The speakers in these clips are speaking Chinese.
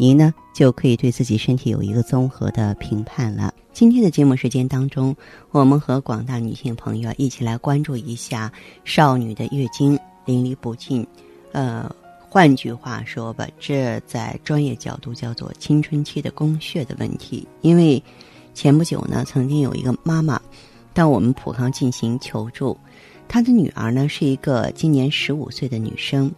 您呢，就可以对自己身体有一个综合的评判了。今天的节目时间当中，我们和广大女性朋友一起来关注一下少女的月经淋漓不尽。呃，换句话说吧，这在专业角度叫做青春期的宫血的问题。因为前不久呢，曾经有一个妈妈到我们普康进行求助，她的女儿呢是一个今年十五岁的女生，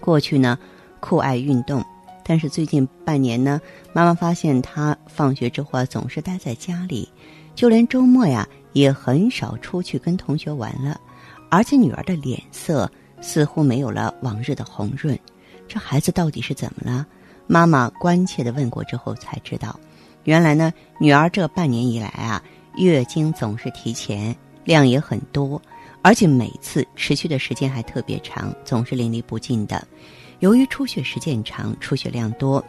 过去呢酷爱运动。但是最近半年呢，妈妈发现她放学之后啊，总是待在家里，就连周末呀也很少出去跟同学玩了。而且女儿的脸色似乎没有了往日的红润，这孩子到底是怎么了？妈妈关切的问过之后才知道，原来呢，女儿这半年以来啊，月经总是提前，量也很多，而且每次持续的时间还特别长，总是淋漓不尽的。由于出血时间长、出血量多，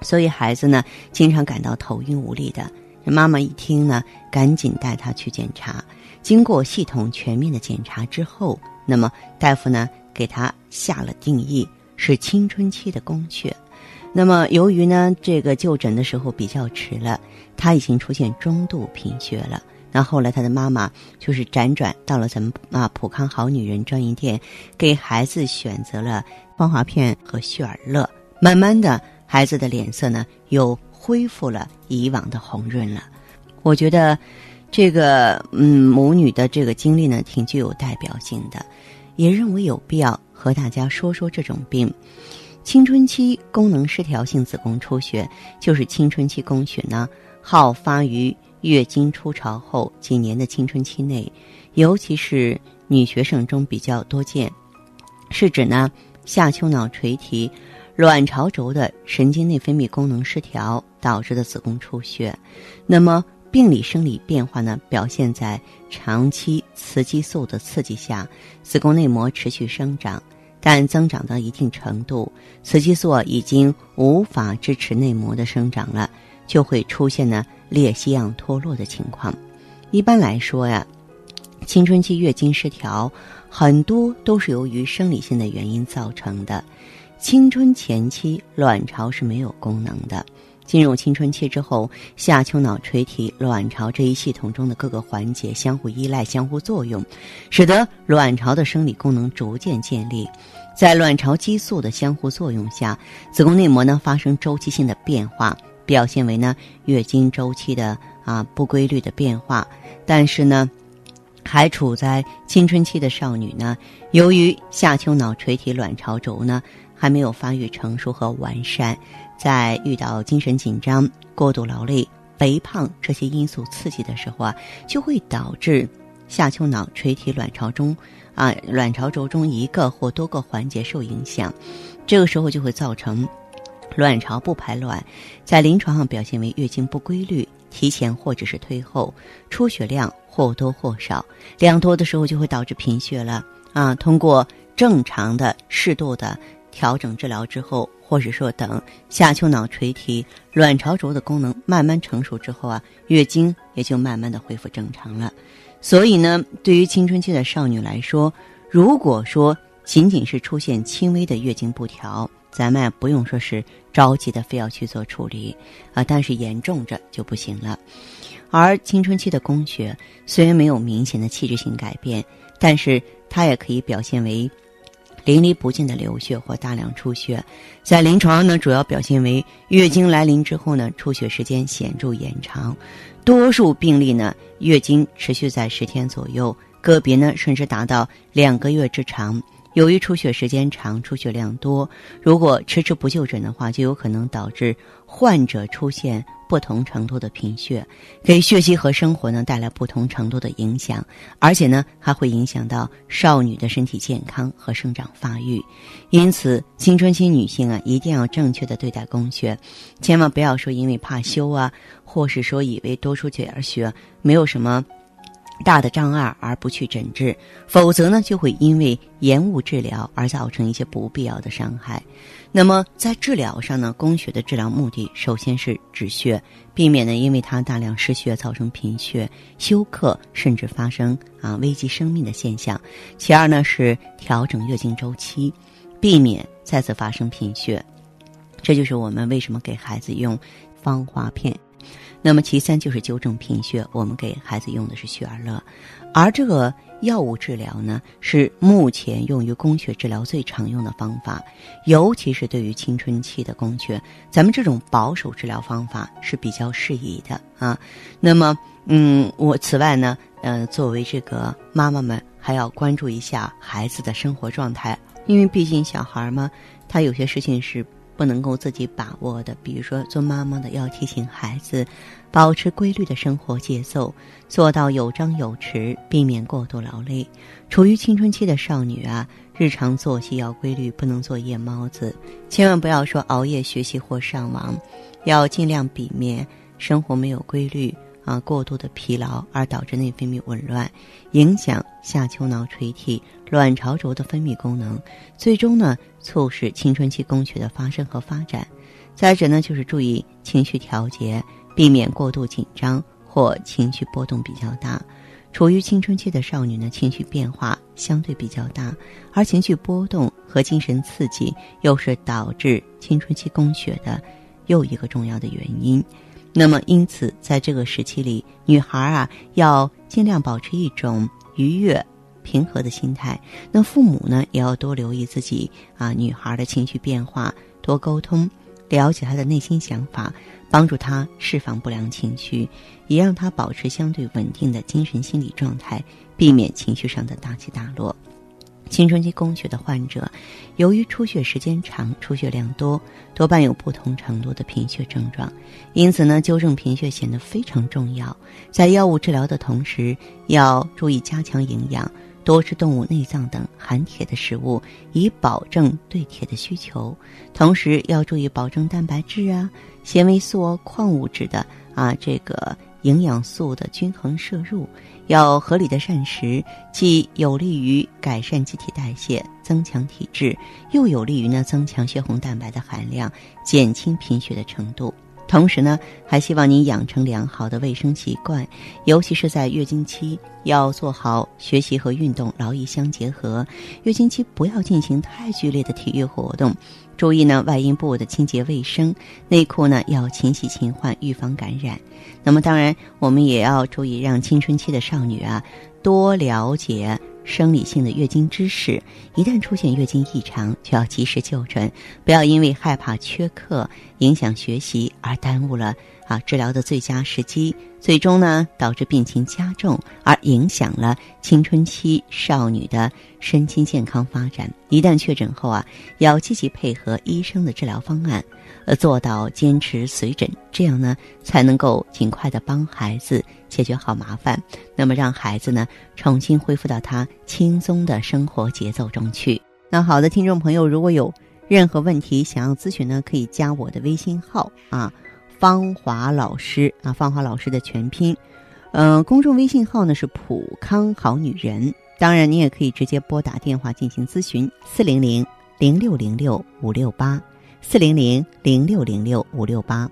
所以孩子呢经常感到头晕无力的。妈妈一听呢，赶紧带他去检查。经过系统全面的检查之后，那么大夫呢给他下了定义，是青春期的宫血。那么由于呢这个就诊的时候比较迟了，他已经出现中度贫血了。那后来他的妈妈就是辗转到了咱们啊普康好女人专营店，给孩子选择了。芳华片和旭尔乐，慢慢的，孩子的脸色呢又恢复了以往的红润了。我觉得，这个嗯母女的这个经历呢挺具有代表性的，也认为有必要和大家说说这种病——青春期功能失调性子宫出血，就是青春期宫血呢好发于月经初潮后几年的青春期内，尤其是女学生中比较多见，是指呢。下丘脑垂体、卵巢轴的神经内分泌功能失调导致的子宫出血，那么病理生理变化呢，表现在长期雌激素的刺激下，子宫内膜持续生长，但增长到一定程度，雌激素已经无法支持内膜的生长了，就会出现呢裂隙样脱落的情况。一般来说呀，青春期月经失调。很多都是由于生理性的原因造成的。青春前期卵巢是没有功能的，进入青春期之后，下丘脑垂体、卵巢这一系统中的各个环节相互依赖、相互作用，使得卵巢的生理功能逐渐建立。在卵巢激素的相互作用下，子宫内膜呢发生周期性的变化，表现为呢月经周期的啊不规律的变化。但是呢。还处在青春期的少女呢，由于下丘脑垂体卵巢轴呢还没有发育成熟和完善，在遇到精神紧张、过度劳累、肥胖这些因素刺激的时候啊，就会导致下丘脑垂体卵巢中啊卵巢轴中一个或多个环节受影响，这个时候就会造成卵巢不排卵，在临床上表现为月经不规律、提前或者是推后、出血量。或多或少，量多的时候就会导致贫血了啊！通过正常的、适度的调整治疗之后，或者说等下丘脑垂体、卵巢轴的功能慢慢成熟之后啊，月经也就慢慢的恢复正常了。所以呢，对于青春期的少女来说，如果说仅仅是出现轻微的月经不调，咱们不用说是着急的非要去做处理啊，但是严重着就不行了。而青春期的宫血虽然没有明显的器质性改变，但是它也可以表现为淋漓不尽的流血或大量出血。在临床呢，主要表现为月经来临之后呢，出血时间显著延长，多数病例呢，月经持续在十天左右，个别呢甚至达到两个月之长。由于出血时间长、出血量多，如果迟迟不就诊的话，就有可能导致患者出现不同程度的贫血，给学习和生活呢带来不同程度的影响，而且呢还会影响到少女的身体健康和生长发育。因此，青春期女性啊，一定要正确的对待宫血，千万不要说因为怕羞啊，或是说以为多出点血没有什么。大的障碍而不去诊治，否则呢就会因为延误治疗而造成一些不必要的伤害。那么在治疗上呢，宫血的治疗目的首先是止血，避免呢因为它大量失血造成贫血、休克，甚至发生啊危及生命的现象。其二呢是调整月经周期，避免再次发生贫血。这就是我们为什么给孩子用芳华片。那么其三就是纠正贫血，我们给孩子用的是血尔乐，而这个药物治疗呢，是目前用于宫血治疗最常用的方法，尤其是对于青春期的宫血，咱们这种保守治疗方法是比较适宜的啊。那么，嗯，我此外呢，呃，作为这个妈妈们，还要关注一下孩子的生活状态，因为毕竟小孩嘛，他有些事情是。不能够自己把握的，比如说做妈妈的要提醒孩子，保持规律的生活节奏，做到有张有弛，避免过度劳累。处于青春期的少女啊，日常作息要规律，不能做夜猫子，千万不要说熬夜学习或上网，要尽量避免生活没有规律。啊，过度的疲劳而导致内分泌紊乱，影响下丘脑垂体、卵巢轴的分泌功能，最终呢促使青春期宫血的发生和发展。再者呢，就是注意情绪调节，避免过度紧张或情绪波动比较大。处于青春期的少女呢，情绪变化相对比较大，而情绪波动和精神刺激又是导致青春期宫血的又一个重要的原因。那么，因此，在这个时期里，女孩啊，要尽量保持一种愉悦、平和的心态。那父母呢，也要多留意自己啊，女孩的情绪变化，多沟通，了解她的内心想法，帮助她释放不良情绪，也让她保持相对稳定的精神心理状态，避免情绪上的大起大落。青春期宫血的患者，由于出血时间长、出血量多，多半有不同程度的贫血症状，因此呢，纠正贫血显得非常重要。在药物治疗的同时，要注意加强营养，多吃动物内脏等含铁的食物，以保证对铁的需求。同时要注意保证蛋白质啊、纤维素、矿物质的啊这个。营养素的均衡摄入，要合理的膳食，既有利于改善机体代谢、增强体质，又有利于呢增强血红蛋白的含量，减轻贫血的程度。同时呢，还希望你养成良好的卫生习惯，尤其是在月经期，要做好学习和运动劳逸相结合。月经期不要进行太剧烈的体育活动，注意呢外阴部的清洁卫生，内裤呢要勤洗勤换，预防感染。那么当然，我们也要注意让青春期的少女啊多了解。生理性的月经知识，一旦出现月经异常，就要及时就诊，不要因为害怕缺课影响学习而耽误了啊治疗的最佳时机，最终呢导致病情加重，而影响了青春期少女的身心健康发展。一旦确诊后啊，要积极配合医生的治疗方案。呃，做到坚持随诊，这样呢，才能够尽快的帮孩子解决好麻烦，那么让孩子呢重新恢复到他轻松的生活节奏中去。那好的，听众朋友，如果有任何问题想要咨询呢，可以加我的微信号啊，芳华老师啊，芳华老师的全拼，嗯，公众微信号呢是普康好女人。当然，你也可以直接拨打电话进行咨询，四零零零六零六五六八。四零零零六零六五六八。